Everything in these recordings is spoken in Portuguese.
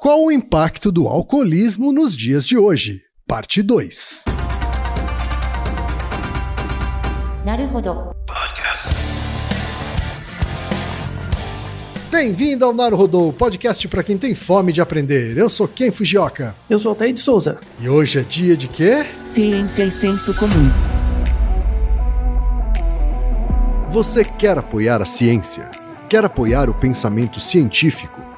Qual o impacto do alcoolismo nos dias de hoje? Parte 2. Bem-vindo ao Naruhodô, podcast para quem tem fome de aprender. Eu sou Ken Fujioka. Eu sou Altair de Souza. E hoje é dia de quê? Ciência e senso comum. Você quer apoiar a ciência? Quer apoiar o pensamento científico?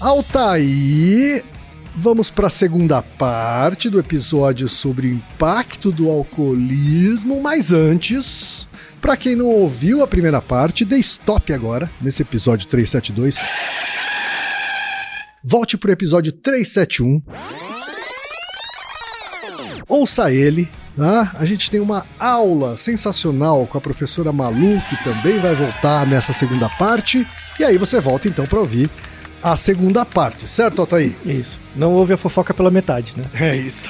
Altaí, vamos para a segunda parte do episódio sobre o impacto do alcoolismo, mas antes, para quem não ouviu a primeira parte, dê stop agora nesse episódio 372. Volte para o episódio 371. Ouça ele. Ah, a gente tem uma aula sensacional com a professora Malu, que também vai voltar nessa segunda parte. E aí você volta então para ouvir a segunda parte, certo, Altair? Isso. Não houve a fofoca pela metade, né? É isso.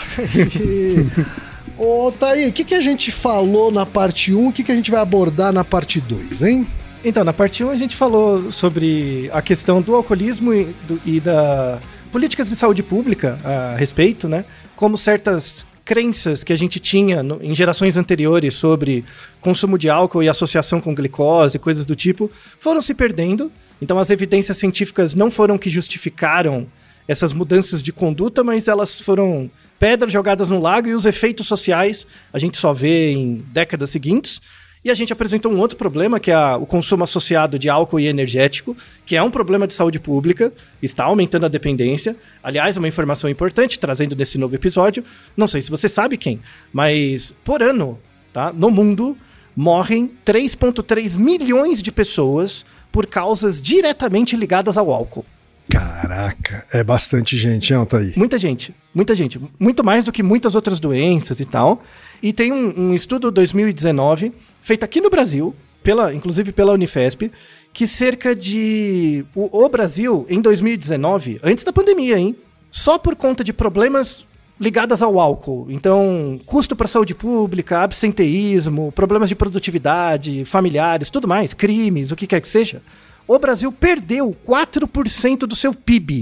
Ô, Thaí, o que, que a gente falou na parte 1 o que, que a gente vai abordar na parte 2, hein? Então, na parte 1 a gente falou sobre a questão do alcoolismo e, do, e da políticas de saúde pública a respeito, né? Como certas crenças que a gente tinha no, em gerações anteriores sobre consumo de álcool e associação com glicose, coisas do tipo, foram se perdendo. Então, as evidências científicas não foram que justificaram essas mudanças de conduta, mas elas foram pedras jogadas no lago e os efeitos sociais a gente só vê em décadas seguintes. E a gente apresentou um outro problema, que é o consumo associado de álcool e energético, que é um problema de saúde pública, está aumentando a dependência. Aliás, uma informação importante, trazendo nesse novo episódio, não sei se você sabe quem, mas por ano, tá, no mundo, morrem 3,3 milhões de pessoas por causas diretamente ligadas ao álcool. Caraca, é bastante gente, hein, Altair? Muita gente, muita gente. Muito mais do que muitas outras doenças e tal. E tem um, um estudo 2019, feito aqui no Brasil, pela, inclusive pela Unifesp, que cerca de. O, o Brasil, em 2019, antes da pandemia, hein? Só por conta de problemas ligados ao álcool. Então, custo para a saúde pública, absenteísmo, problemas de produtividade, familiares, tudo mais, crimes, o que quer que seja o Brasil perdeu 4% do seu PIB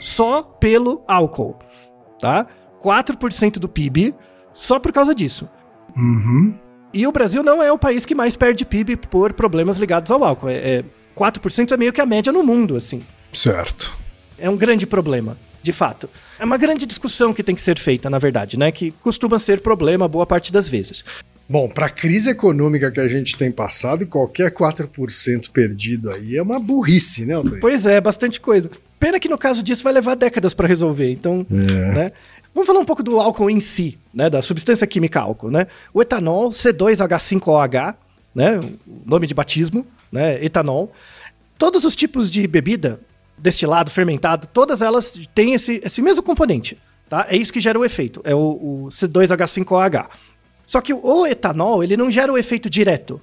só pelo álcool, tá? 4% do PIB só por causa disso. Uhum. E o Brasil não é o país que mais perde PIB por problemas ligados ao álcool. É, é, 4% é meio que a média no mundo, assim. Certo. É um grande problema, de fato. É uma grande discussão que tem que ser feita, na verdade, né? Que costuma ser problema boa parte das vezes. Bom, para a crise econômica que a gente tem passado, qualquer 4% perdido aí é uma burrice, né, Altair? Pois é, bastante coisa. Pena que no caso disso vai levar décadas para resolver. Então, É. né? Vamos falar um pouco do álcool em si, né? Da substância química álcool, né? O etanol, C2H5OH, né? O nome de batismo, né? Etanol. Todos os tipos de bebida, destilado, fermentado, todas elas têm esse, esse mesmo componente, tá? É isso que gera o efeito, é o, o C2H5OH. Só que o etanol, ele não gera o efeito direto.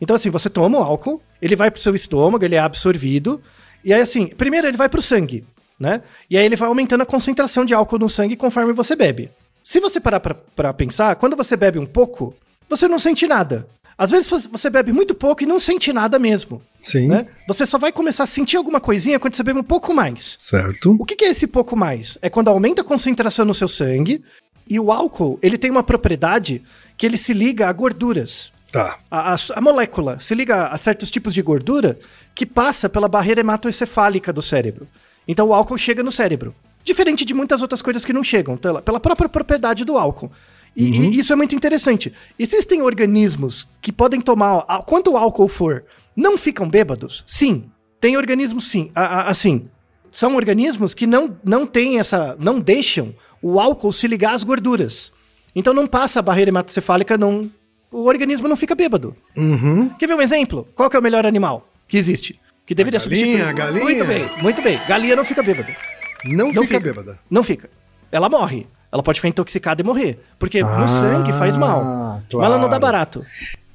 Então, assim, você toma o álcool, ele vai pro seu estômago, ele é absorvido, e aí, assim, primeiro ele vai pro sangue, né? E aí ele vai aumentando a concentração de álcool no sangue conforme você bebe. Se você parar pra pensar, quando você bebe um pouco, você não sente nada. Às vezes você bebe muito pouco e não sente nada mesmo. Sim. Né? Você só vai começar a sentir alguma coisinha quando você bebe um pouco mais. Certo. O que, é esse pouco mais? É quando aumenta a concentração no seu sangue e o álcool ele tem uma propriedade que ele se liga a gorduras. Tá. A, a- a molécula se liga a certos tipos de gordura que passa pela barreira hematoencefálica do cérebro. Então o álcool chega no cérebro. Diferente de muitas outras coisas que não chegam, pela, pela própria propriedade do álcool. E, e isso é muito interessante. Existem organismos que podem tomar, quanto o álcool for, não ficam bêbados? Sim. Tem organismos sim, a- a- assim. São organismos que não, não têm essa. não deixam o álcool se ligar às gorduras. Então não passa a barreira hematoencefálica, não. O organismo não fica bêbado. Uhum. Quer ver um exemplo? Qual é o melhor animal que existe? Que deveria A galinha, substituir. a galinha. Muito bem, muito bem. Galinha não fica bêbada. Não, Não fica, fica. bêbada. Não fica. Ela morre. Ela pode ficar intoxicada e morrer. Porque Ah, no sangue faz mal. Mas ela não dá claro. barato.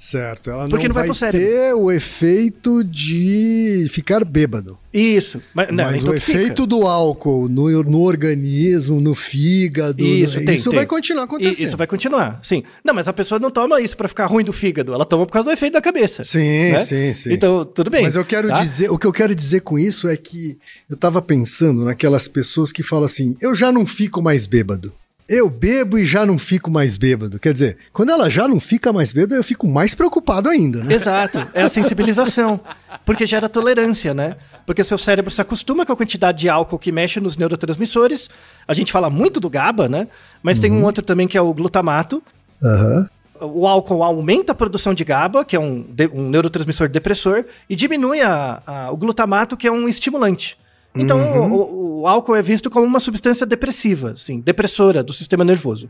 Certo. Ela Porque não, vai vai, ter o efeito de ficar bêbado. Isso. Mas, não, Mas o efeito do álcool no, no organismo, no fígado, Isso, no- tem, isso tem. vai continuar acontecendo. Isso vai continuar, sim. Não, mas a pessoa não toma isso pra ficar ruim do fígado. Ela toma por causa do efeito da cabeça. Sim, né? sim, sim. Então, tudo bem. Mas eu quero tá? dizer, o que eu quero dizer com isso é que eu tava pensando naquelas pessoas que falam assim: eu já não fico mais bêbado. Eu bebo e já não fico mais bêbado. Quer dizer, quando ela já não fica mais bêbada, eu fico mais preocupado ainda, né? Exato, é a sensibilização. Porque gera tolerância, né? Porque o seu cérebro se acostuma com a quantidade de álcool que mexe nos neurotransmissores. A gente fala muito do GABA, né? Mas tem um outro também que é o glutamato. Aham. O álcool aumenta a produção de GABA, que é um, um neurotransmissor depressor, e diminui a- a- o glutamato, que é um estimulante. Então, o, o- o álcool é visto como uma substância depressiva, assim, depressora do sistema nervoso.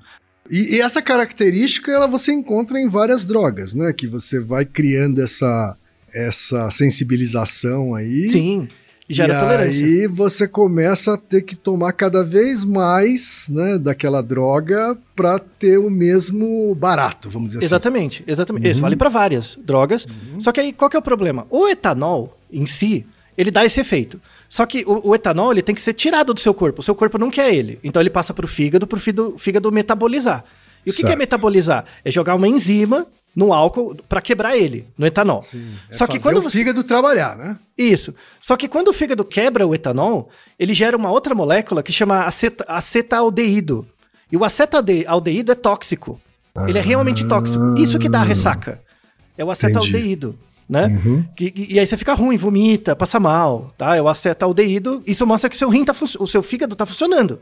E, e essa característica ela você encontra em várias drogas, né? Que você vai criando essa, essa sensibilização aí. Sim, e gera e tolerância. aí você começa a ter que tomar cada vez mais, né, daquela droga para ter o mesmo barato, vamos dizer assim. Exatamente, exatamente. Isso vale para várias drogas. Só que aí qual que é o problema? O etanol em si, ele dá esse efeito. Só que o, o etanol ele tem que ser tirado do seu corpo. O seu corpo não quer ele. Então ele passa pro fígado, pro fígado, fígado metabolizar. E o que, que é metabolizar? É jogar uma enzima no álcool para quebrar ele, no etanol. É Só que quando o você... fígado trabalhar, né? Isso. Só que quando o fígado quebra o etanol, ele gera uma outra molécula que chama aceta, acetaldeído. E o acetaldeído é tóxico. Ele é realmente tóxico. Isso que dá a ressaca. É o acetaldeído, né? Uhum. Que- e, e aí você fica ruim, vomita, passa mal, tá? É o acetaldeído. Isso mostra que seu rim tá o seu fígado tá funcionando.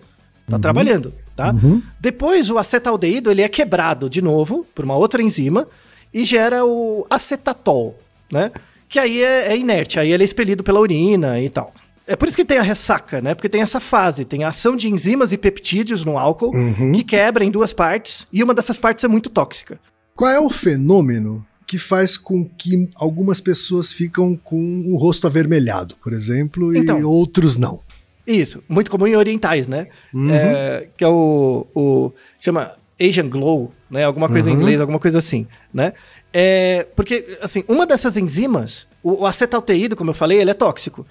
Tá Uhum. trabalhando, tá? Depois o acetaldeído, ele é quebrado de novo por uma outra enzima e gera o acetatol, né? Que aí é, é inerte, aí ele é expelido pela urina e tal. É por isso que tem a ressaca, né? Porque tem essa fase, tem a ação de enzimas e peptídeos no álcool que quebra em duas partes e uma dessas partes é muito tóxica. Qual é o fenômeno que faz com que algumas pessoas ficam com o rosto avermelhado, por exemplo, e Então. outros não? Isso, muito comum em orientais, né? É, que é o, o- chama Asian Glow, né? Alguma coisa em inglês, alguma coisa assim, né? É, porque, assim, uma dessas enzimas, o, o acetaldeído, como eu falei, ele é tóxico.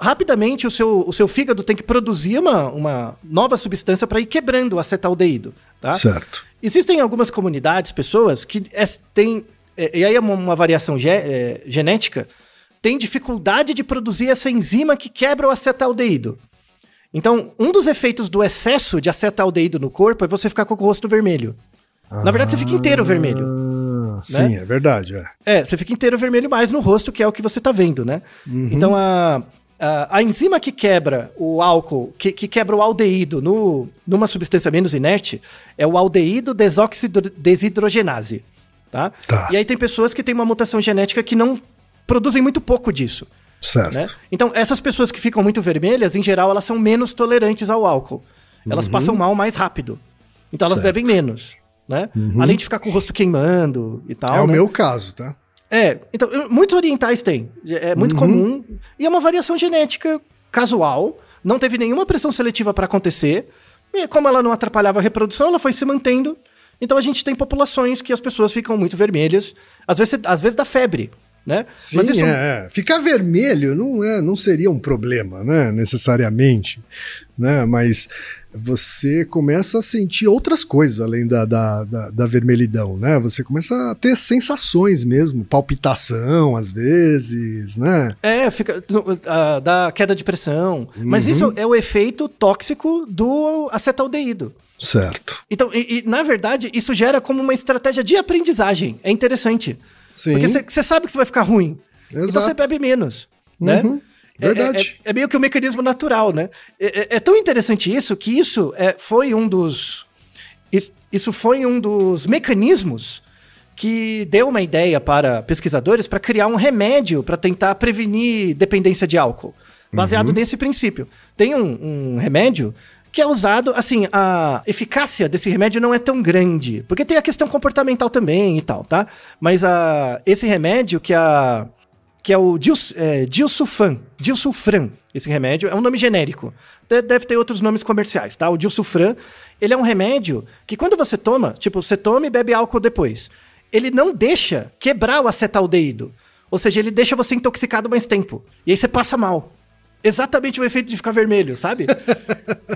Rapidamente, o seu, o seu fígado tem que produzir uma, uma nova substância para ir quebrando o acetaldeído, tá? Certo. Existem algumas comunidades, pessoas que é, têm, é, e aí é uma, uma variação ge- é, genética, tem dificuldade de produzir essa enzima que quebra o acetaldeído. Então, um dos efeitos do excesso de acetaldeído no corpo é você ficar com o rosto vermelho. Na verdade, você fica inteiro vermelho. Ah, sim, é verdade. É. É, você fica inteiro vermelho mais no rosto, que é o que você tá vendo, né? Então a, a, a enzima que quebra o álcool, que, que quebra o aldeído no, numa substância menos inerte, é o aldeído desoxidro- desidrogenase. Tá? Tá. E aí tem pessoas que têm uma mutação genética que não produzem muito pouco disso. Certo. Né? Então, essas pessoas que ficam muito vermelhas, em geral, elas são menos tolerantes ao álcool. Elas Uhum. passam mal mais rápido. Então, elas Certo. bebem menos. Né? Além de ficar com o rosto queimando e tal. Uhum. é o né? meu caso, tá? É, então, muitos orientais têm. É muito Uhum. comum. E é uma variação genética casual. Não teve nenhuma pressão seletiva para acontecer. E como ela não atrapalhava a reprodução, ela foi se mantendo. Então a gente tem populações que as pessoas ficam muito vermelhas. Às vezes, às vezes dá febre, né? Sim, é, é. Ficar vermelho não, é, não seria um problema, né? Necessariamente. Né? Mas você começa a sentir outras coisas além da, da, da, da vermelhidão, né? Você começa a ter sensações mesmo, palpitação às vezes, né? É, fica ah, dá queda de pressão. Mas Uhum. isso é o efeito tóxico do acetaldeído. Certo. Então, e, e, na verdade, isso gera como uma estratégia de aprendizagem. É interessante. Sim. Porque você sabe que você vai ficar ruim. Então Exato. você bebe menos, né? Uhum. É- Verdade. É, é- é meio que o mecanismo natural, né? É, é- é tão interessante isso que isso é, foi um dos. is- Isso foi um dos mecanismos que deu uma ideia para pesquisadores para criar um remédio para tentar prevenir dependência de álcool. Baseado Uhum. nesse princípio. Tem um, um remédio que é usado, assim, a eficácia desse remédio não é tão grande, porque tem a questão comportamental também e tal, tá? Mas a, esse remédio que a que é o Dils, é, Dilsulfan, Dilsulfran, esse remédio, é um nome genérico. De- Deve ter outros nomes comerciais, tá? O Dilsulfran, ele é um remédio que quando você toma, tipo, você toma e bebe álcool depois, ele não deixa quebrar o acetaldeído. Ou seja, ele deixa você intoxicado mais tempo. E aí você passa mal. Exatamente o efeito de ficar vermelho, sabe?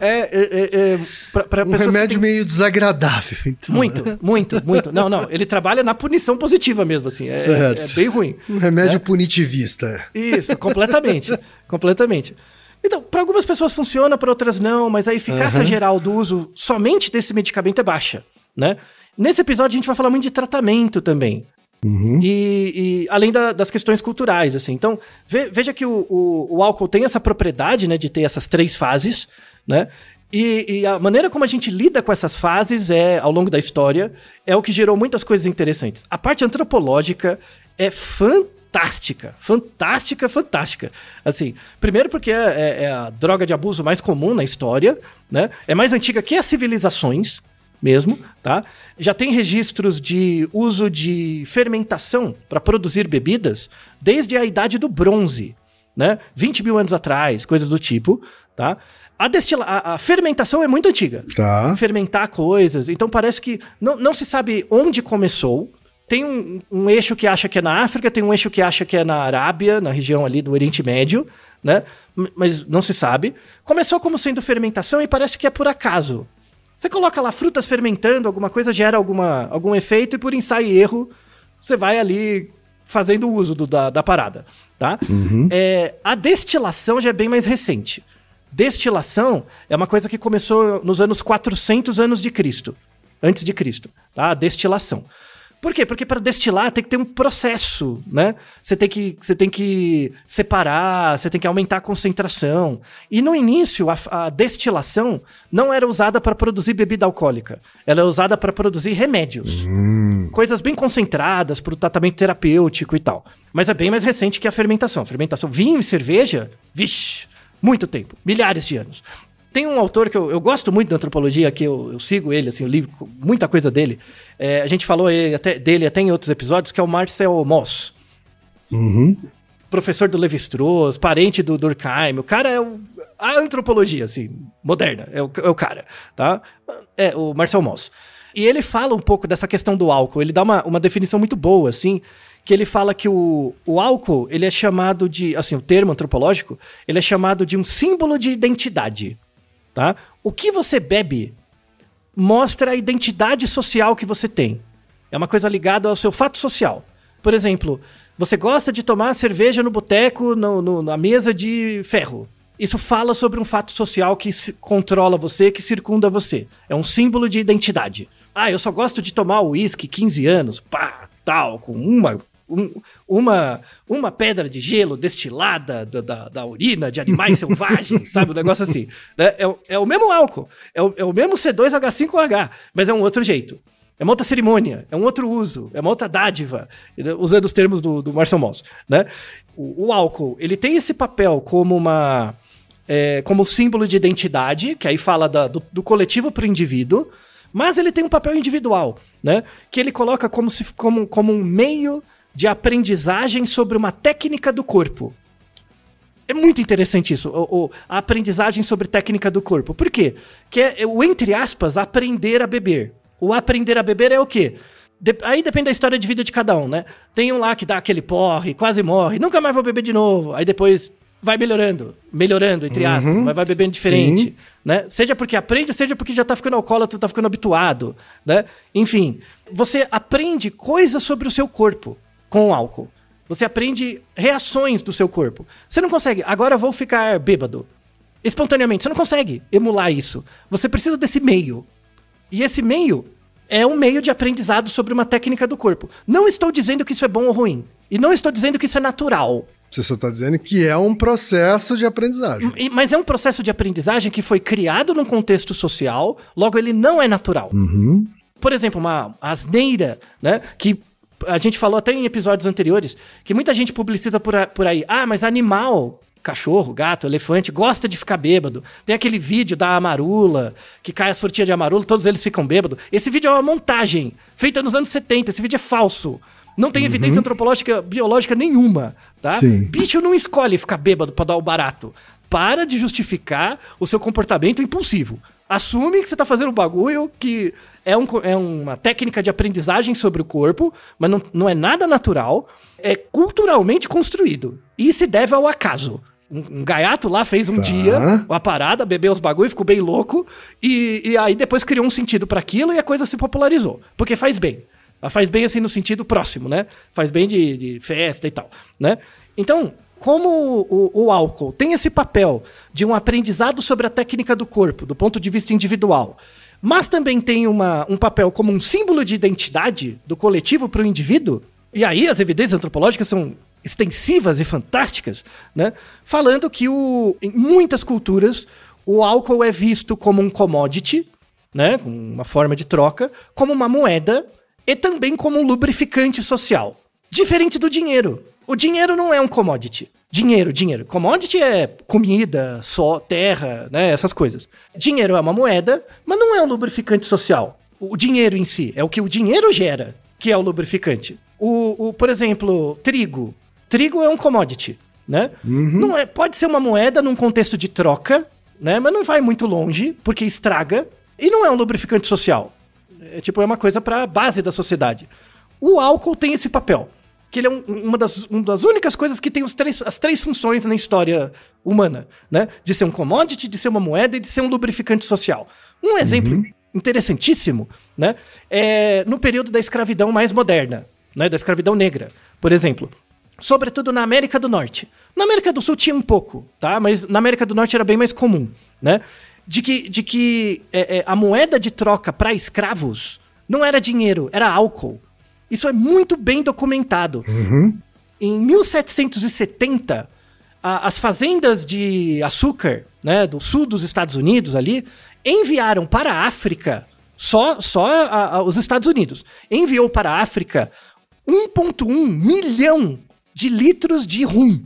é, é, é, é pra, pra Um remédio têm- meio desagradável, então. Muito, muito, muito. Não, não. Ele trabalha na punição positiva mesmo, assim. É, Certo. é bem ruim. Um remédio né? punitivista. Isso, completamente. completamente. Então, para algumas pessoas funciona, para outras não, mas a eficácia Aham. geral do uso somente desse medicamento é baixa, né? Nesse episódio a gente vai falar muito de tratamento também. Uhum. E, e além da- das questões culturais, assim. Então, ve- veja que o, o- o álcool tem essa propriedade, né, de ter essas três fases, né? E, e a maneira como a gente lida com essas fases é, ao longo da história, é o que gerou muitas coisas interessantes. A parte antropológica é fantástica, fantástica, fantástica. Assim, primeiro porque é, é- é a droga de abuso mais comum na história, né? É mais antiga que as civilizações, mesmo, tá? Já tem registros de uso de fermentação para produzir bebidas desde a idade do bronze, né? 20 mil anos atrás, coisas do tipo, tá? A, destila a, a fermentação é muito antiga. Tá. Fermentar coisas. Então parece que não, não se sabe onde começou. Tem um, um eixo que acha que é na África, tem um eixo que acha que é na Arábia, na região ali do Oriente Médio, né? Mas não se sabe. Começou como sendo fermentação e parece que é por acaso. Você coloca lá frutas fermentando, alguma coisa gera alguma, algum efeito e por ensaio e erro você vai ali fazendo uso do- da, da parada, tá? É, a destilação já é bem mais recente. Destilação é uma coisa que começou nos anos 400 anos de Cristo, antes de Cristo, tá? A destilação. Por quê? Porque para destilar tem que ter um processo, né? Você tem que, você tem que separar, você tem que aumentar a concentração. E no início, a, a destilação não era usada para produzir bebida alcoólica. Ela é usada para produzir remédios. Coisas bem concentradas para o tratamento terapêutico e tal. Mas é bem mais recente que a fermentação. A fermentação, vinho e cerveja, vixe, muito tempo, milhares de anos. Tem um autor que eu, eu gosto muito da antropologia, que eu, eu sigo ele, assim, eu li muita coisa dele. É, a gente falou ele até- dele até em outros episódios, que é o Marcel Moss. Uhum. Professor do Levi-Strauss, parente do Durkheim. O cara é o- a antropologia, assim, moderna. É o, é o cara, tá? É, o Marcel Moss. E ele fala um pouco dessa questão do álcool. Ele dá uma, uma definição muito boa, assim, que ele fala que o, o álcool, ele é chamado de, assim, o termo antropológico, ele é chamado de um símbolo de identidade, tá? O que você bebe mostra a identidade social que você tem. É uma coisa ligada ao seu fato social. Por exemplo, você gosta de tomar cerveja no boteco, no, no- na mesa de ferro. Isso fala sobre um fato social que controla você, que circunda você. É um símbolo de identidade. Ah, eu só gosto de tomar uísque 15 anos, pá, tal, com uma, um- uma, uma pedra de gelo destilada da, da, da urina de animais selvagens, sabe? Um negócio assim. né? É, o- é o mesmo álcool, é o, é o mesmo C2H5OH, mas é um outro jeito. É uma outra cerimônia, é um outro uso, é uma outra dádiva, usando os termos do, do Marcel Moss, né? o, o álcool, ele tem esse papel como uma. É, como símbolo de identidade, que aí fala da, do, do coletivo para o indivíduo, mas ele tem um papel individual, né? Que ele coloca como, se, como, como um meio de aprendizagem sobre uma técnica do corpo. É muito interessante isso, o, o, a aprendizagem sobre técnica do corpo. Por quê? Que é o, entre aspas, aprender a beber. O aprender a beber é o quê? De, aí depende da história de vida de cada um, né? Tem um lá que dá aquele porre, quase morre, nunca mais vou beber de novo. Aí depois vai melhorando, melhorando, entre aspas, uhum, mas vai bebendo diferente, sim. né? Seja porque aprende, seja porque já tá ficando alcoólatra, tá ficando habituado, né? Enfim, você aprende coisas sobre o seu corpo com o álcool. Você aprende reações do seu corpo. Você não consegue, agora vou ficar bêbado. Espontaneamente, você não consegue emular isso. Você precisa desse meio. E esse meio é um meio de aprendizado sobre uma técnica do corpo. Não estou dizendo que isso é bom ou ruim. E não estou dizendo que isso é natural. Você só está dizendo que é um processo de aprendizagem. Mas é um processo de aprendizagem que foi criado num contexto social, logo ele não é natural. Uhum. Por exemplo, uma asneira, né? Que a gente falou até em episódios anteriores que muita gente publiciza por, por aí. Ah, mas animal, cachorro, gato, elefante, gosta de ficar bêbado. Tem aquele vídeo da amarula, que cai as frutinhas de amarula, todos eles ficam bêbados. Esse vídeo é uma montagem, feita nos anos 70. Esse vídeo é falso. Não tem uhum. evidência antropológica, biológica nenhuma, tá? Sim. Bicho não escolhe ficar bêbado para dar o barato. Para de justificar o seu comportamento impulsivo. Assume que você tá fazendo um bagulho que é, um, é uma técnica de aprendizagem sobre o corpo, mas não, não é nada natural, é culturalmente construído. E se deve ao acaso. Um, um gaiato lá fez um tá. dia uma parada, bebeu os bagulho, ficou bem louco, e, e aí depois criou um sentido para aquilo e a coisa se popularizou. Porque faz bem. Faz bem assim no sentido próximo, né? Faz bem de, de festa e tal, né? Então, como o, o, álcool tem esse papel de um aprendizado sobre a técnica do corpo, do ponto de vista individual, mas também tem uma, um papel como um símbolo de identidade do coletivo para o indivíduo, e aí as evidências antropológicas são extensivas e fantásticas, né? Falando que o, em muitas culturas o álcool é visto como um commodity, né? Uma forma de troca, como uma moeda e também como um lubrificante social. Diferente do dinheiro. O dinheiro não é um commodity. Dinheiro, dinheiro. Commodity é comida, só, terra, né? Essas coisas. Dinheiro é uma moeda, mas não é um lubrificante social. O dinheiro em si é o que o dinheiro gera, que é o lubrificante. O, o por exemplo, trigo. Trigo é um commodity, né? Uhum. Não é, pode ser uma moeda num contexto de troca, né? Mas não vai muito longe, porque estraga. E não é um lubrificante social. É tipo, é uma coisa para base da sociedade. O álcool tem esse papel que ele é um, uma, das, uma das únicas coisas que tem os três, as três funções na história humana, né? De ser um commodity, de ser uma moeda e de ser um lubrificante social. Um exemplo uhum. interessantíssimo, né? É no período da escravidão mais moderna, né? Da escravidão negra, por exemplo. Sobretudo na América do Norte. Na América do Sul tinha um pouco, tá? Mas na América do Norte era bem mais comum, né? De que, de que é, é, a moeda de troca para escravos não era dinheiro, era álcool. Isso é muito bem documentado. Uhum. Em 1770, a, as fazendas de açúcar, né, do sul dos Estados Unidos ali, enviaram para a África, só, só a, a, os Estados Unidos, enviou para a África 1,1 milhão de litros de rum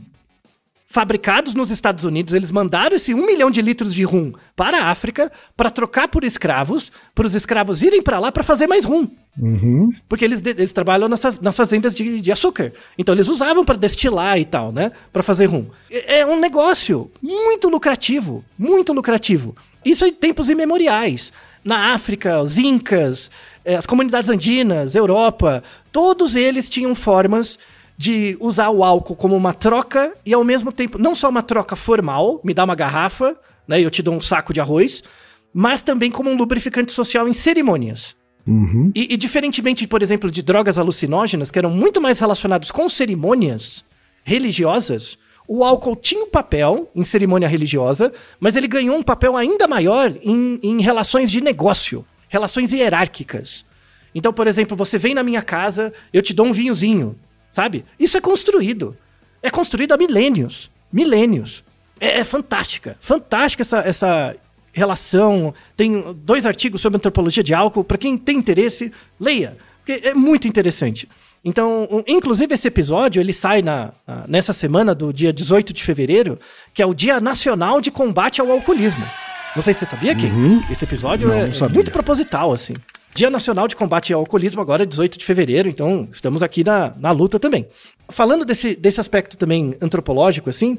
fabricados nos Estados Unidos, eles mandaram esse um milhão de litros de rum para a África para trocar por escravos, para os escravos irem para lá para fazer mais rum. Uhum. Porque eles, eles trabalham nessas, nas fazendas de, de açúcar. Então eles usavam para destilar e tal, né? Para fazer rum. É, um negócio muito lucrativo. Muito lucrativo. Isso em tempos imemoriais. Na África, os Incas, eh, as comunidades andinas, Europa, todos eles tinham formas de usar o álcool como uma troca e ao mesmo tempo, não só uma troca formal, me dá uma garrafa, né, eu te dou um saco de arroz, mas também como um lubrificante social em cerimônias. Uhum. E, e, diferentemente, por exemplo, de drogas alucinógenas, que eram muito mais relacionados com cerimônias religiosas, o álcool tinha um papel em cerimônia religiosa, mas ele ganhou um papel ainda maior em, em relações de negócio, relações hierárquicas. Então, por exemplo, você vem na minha casa, eu te dou um vinhozinho sabe? Isso é construído. É construído há milênios. Milênios. É, é fantástica. Fantástica essa, essa relação. Tem dois artigos sobre antropologia de álcool. Para quem tem interesse, leia. Porque é muito interessante. Então, inclusive esse episódio, ele sai na, nessa semana do dia 18 de fevereiro, que é o Dia Nacional de Combate ao Alcoolismo. Não sei se você sabia, Kim. Uhum. Esse episódio Não, é, não é muito proposital, assim. Dia Nacional de Combate ao Alcoolismo agora é 18 de fevereiro, então estamos aqui na, na luta também. Falando desse, desse aspecto também antropológico, assim,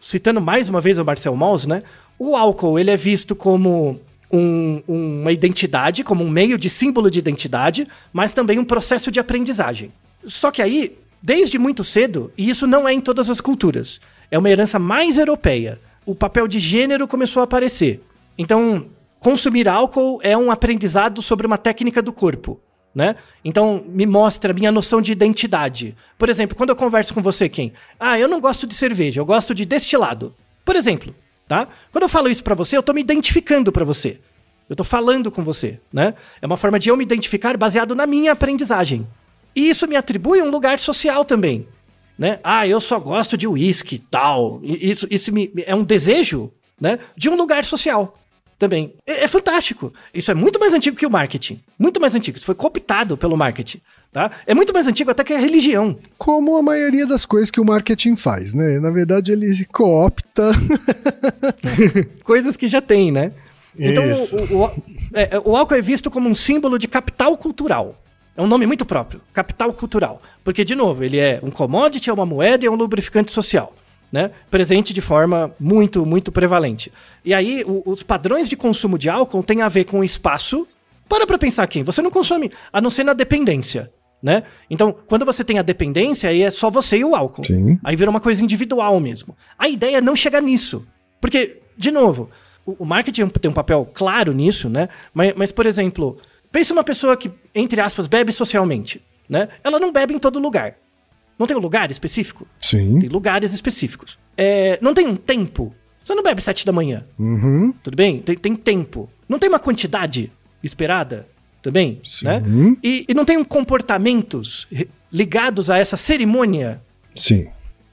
citando mais uma vez o Marcel Mauss, né? O álcool, ele é visto como um- uma identidade, como um meio de símbolo de identidade, mas também um processo de aprendizagem. Só que aí, desde muito cedo, e isso não é em todas as culturas, é uma herança mais europeia, o papel de gênero começou a aparecer. Então, consumir álcool é um aprendizado sobre uma técnica do corpo. Né? Então, me mostra a minha noção de identidade. Por exemplo, quando eu converso com você, quem? Ah, eu não gosto de cerveja, eu gosto de destilado. Por exemplo, tá? Quando eu falo isso pra você, eu tô me identificando pra você. Eu tô falando com você, né? É uma forma de eu me identificar baseado na minha aprendizagem. E isso me atribui um lugar social também, né? Ah, eu só gosto de uísque, tal. Isso, isso me, é um desejo, né? De um lugar social também. É, é fantástico. Isso é muito mais antigo que o marketing. Muito mais antigo. Isso foi cooptado pelo marketing, tá? É muito mais antigo até que a religião. Como a maioria das coisas que o marketing faz, né? Na verdade, ele coopta. Coisas que já tem, né? Então, Isso. o, o, é, o álcool é visto como um símbolo de capital cultural. É um nome muito próprio, capital cultural. Porque, de novo, ele é um commodity, é uma moeda e é um lubrificante social. Né? Presente de forma muito, muito prevalente. E aí, o- os padrões de consumo de álcool têm a ver com o espaço. Para pra pensar aqui, você não consome, a não ser na dependência. Né? Então, quando você tem a dependência, aí é só você e o álcool. Sim. Aí vira uma coisa individual mesmo. A ideia é não chegar nisso. Porque, de novo, o, o marketing tem um papel claro nisso, né? Mas, mas, por exemplo, pensa uma pessoa que, entre aspas, bebe socialmente. Né? Ela não bebe em todo lugar. Não tem um lugar específico? Sim. Tem lugares específicos. É, não tem um tempo. Você não bebe sete da manhã. Uhum. Tudo bem? Tem, tem tempo. Não tem uma quantidade esperada também, Sim. né? E, e não tem um comportamentos ligados a essa cerimônia Sim.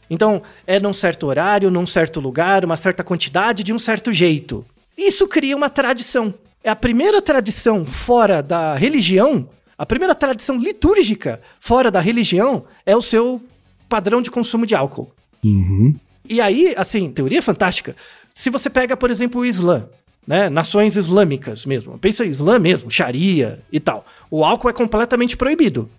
então, é num certo horário, num certo lugar, uma certa quantidade, de um certo jeito. Isso cria uma tradição. É a primeira tradição fora da religião, a primeira tradição litúrgica fora da religião é o seu padrão de consumo de álcool. Uhum. E aí, assim, teoria fantástica. Se você pega, por exemplo, o Islã, né? Nações islâmicas mesmo. Pensa em Islã mesmo, Sharia e tal. O álcool é completamente proibido.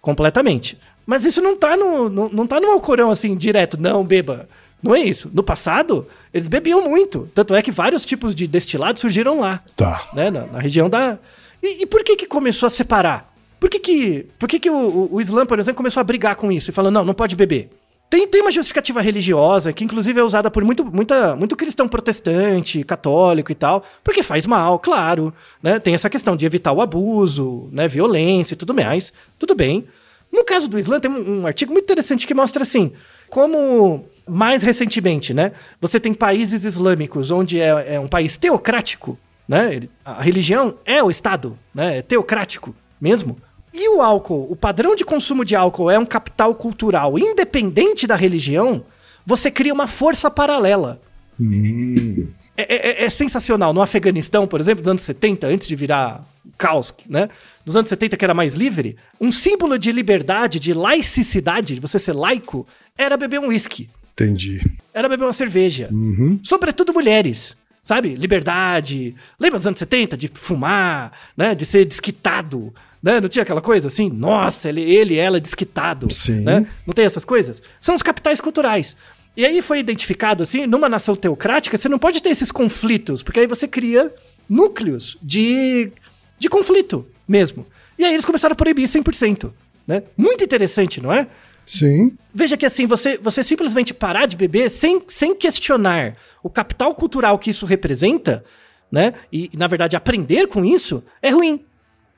Completamente. Mas isso não tá no, no, não tá no Alcorão assim, direto, não beba. Não é isso. No passado, eles bebiam muito. Tanto é que vários tipos de destilados surgiram lá Tá. né, na, na região da. E, e por que que começou a separar? Por que que, por que, que o, o, Islã, por exemplo, começou a brigar com isso e falando, não, não pode beber? Tem, tem uma justificativa religiosa que, inclusive, é usada por muito, muita, muito cristão protestante, católico e tal, porque faz mal, claro. Né? Tem essa questão de evitar o abuso, né, violência e tudo mais. Tudo bem. No caso do Islã, tem um, um artigo muito interessante que mostra assim: como mais recentemente, né? Você tem países islâmicos onde é, é um país teocrático, né? a religião é o Estado, né? É teocrático mesmo. E o álcool, o padrão de consumo de álcool é um capital cultural independente da religião, você cria uma força paralela. Hum. É, é- é sensacional. No Afeganistão, por exemplo, nos anos 70, antes de virar caos, né? Nos anos 70, que era mais livre, um símbolo de liberdade, de laicidade, de você ser laico, era beber um uísque. Entendi. Era beber uma cerveja. Uhum. Sobretudo mulheres. Sabe? Liberdade. Lembra dos anos 70? De fumar, né? De ser desquitado. Né? Não tinha aquela coisa assim? Nossa, ele, ele ela desquitado. Sim. Né? Não tem essas coisas? São os capitais culturais. E aí foi identificado assim, numa nação teocrática, você não pode ter esses conflitos, porque aí você cria núcleos de, de conflito mesmo. E aí eles começaram a proibir 100%. Né? Muito interessante, não é? Sim. Veja que assim, você, você simplesmente parar de beber sem, sem questionar o capital cultural que isso representa, né? E, na verdade, aprender com isso é ruim.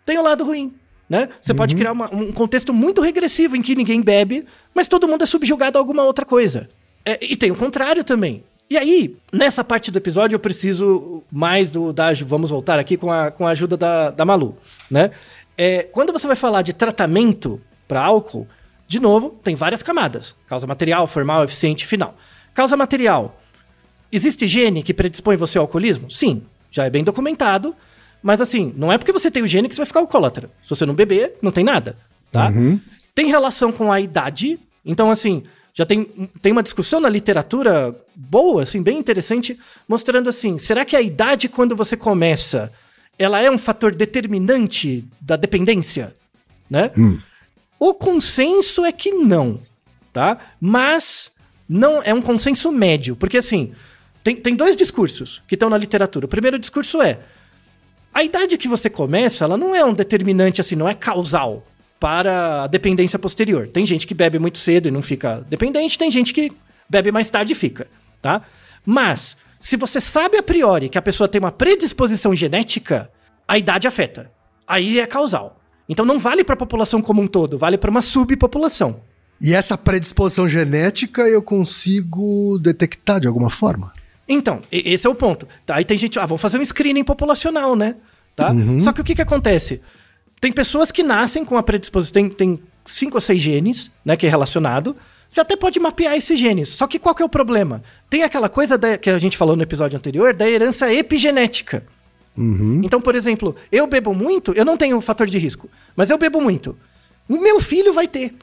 Tem o lado ruim. Né? Você pode criar uma- um contexto muito regressivo em que ninguém bebe, mas todo mundo é subjugado a alguma outra coisa. É, e tem o contrário também. E aí, nessa parte do episódio, eu preciso mais do. Da, vamos voltar aqui com a, com a ajuda da, da Malu. Né? É, quando você vai falar de tratamento para álcool, de novo, tem várias camadas: causa material, formal, eficiente e final. Causa material. Existe gene que predispõe você ao alcoolismo? Sim, já é bem documentado. Mas assim, não é porque você tem o gene que você vai ficar alcoólatra. Se você não beber, não tem nada, tá? tem relação com a idade. Então, assim, já tem, tem uma discussão na literatura boa, assim, bem interessante, mostrando assim, será que a idade quando você começa, ela é um fator determinante da dependência, né? Hum. O consenso é que não, tá? Mas não é um consenso médio, porque assim, tem, tem dois discursos que estão na literatura. O primeiro discurso é a idade que você começa, ela não é um determinante assim, não é causal para a dependência posterior. Tem gente que bebe muito cedo e não fica dependente, tem gente que bebe mais tarde e fica, tá? Mas se você sabe a priori que a pessoa tem uma predisposição genética, a idade afeta. Aí é causal. Então não vale para a população como um todo, vale para uma subpopulação. E essa predisposição genética eu consigo detectar de alguma forma? Então, esse é o ponto. Tá, aí tem gente, ah, vamos fazer um screening populacional, né? Tá? Uhum. Só que o que, que acontece? Tem pessoas que nascem com a predisposição, tem, tem cinco ou seis genes, né, que é relacionado. Você até pode mapear esses genes. Só que qual que é o problema? Tem aquela coisa da, que a gente falou no episódio anterior, da herança epigenética. Uhum. Então, por exemplo, eu bebo muito, eu não tenho fator de risco, mas eu bebo muito. O meu filho vai ter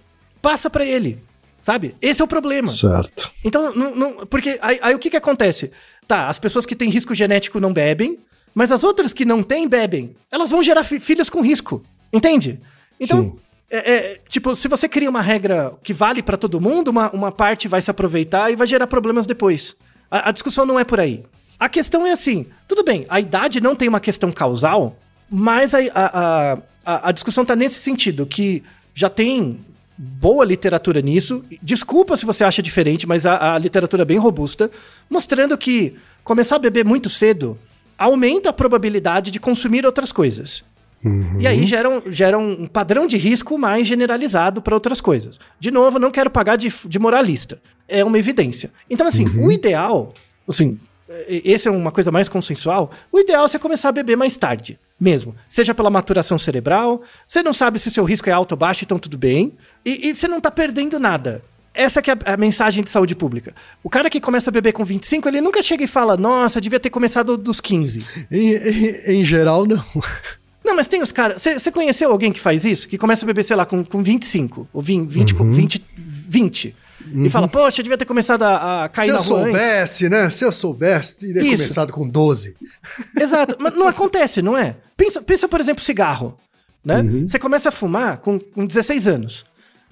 passa para ele. Sabe? Esse é o problema. Certo. Então, não, não, porque aí, aí, o que que acontece? Tá, as pessoas que têm risco genético não bebem, mas as outras que não têm bebem, elas vão gerar fi filhos com risco. Entende? Então, é, é, tipo, se você cria uma regra que vale para todo mundo, uma, uma parte vai se aproveitar e vai gerar problemas depois. A, a discussão não é por aí. A questão é assim: tudo bem, a idade não tem uma questão causal, mas a, a, a, a discussão tá nesse sentido, que já tem boa literatura nisso. Desculpa se você acha diferente, mas a, a, literatura é bem robusta, mostrando que começar a beber muito cedo aumenta a probabilidade de consumir outras coisas. Uhum. E aí gera um, gera um padrão de risco mais generalizado para outras coisas. De novo, não quero pagar de, de moralista. É uma evidência. Então, assim, uhum. o ideal, assim, esse é uma coisa mais consensual, o ideal é você começar a beber mais tarde mesmo. Seja pela maturação cerebral, você não sabe se o seu risco é alto ou baixo, então tudo bem. E, e você não tá perdendo nada. Essa que é a, a, mensagem de saúde pública. O cara que começa a beber com 25, ele nunca chega e fala, nossa, devia ter começado dos 15. Em, em, em geral, não. Não, mas tem os caras. Você conheceu alguém que faz isso? Que começa a beber, sei lá, com, com 25, ou 20, 20, uhum. 20, 20 uhum. e fala, poxa, eu devia ter começado a, a cair Se na eu soubesse, antes. né? Se eu soubesse, teria Isso. começado com 12. Exato, mas não acontece, não é? Pensa, pensa por exemplo, cigarro. Né? Uhum. Você começa a fumar com, com 16 anos.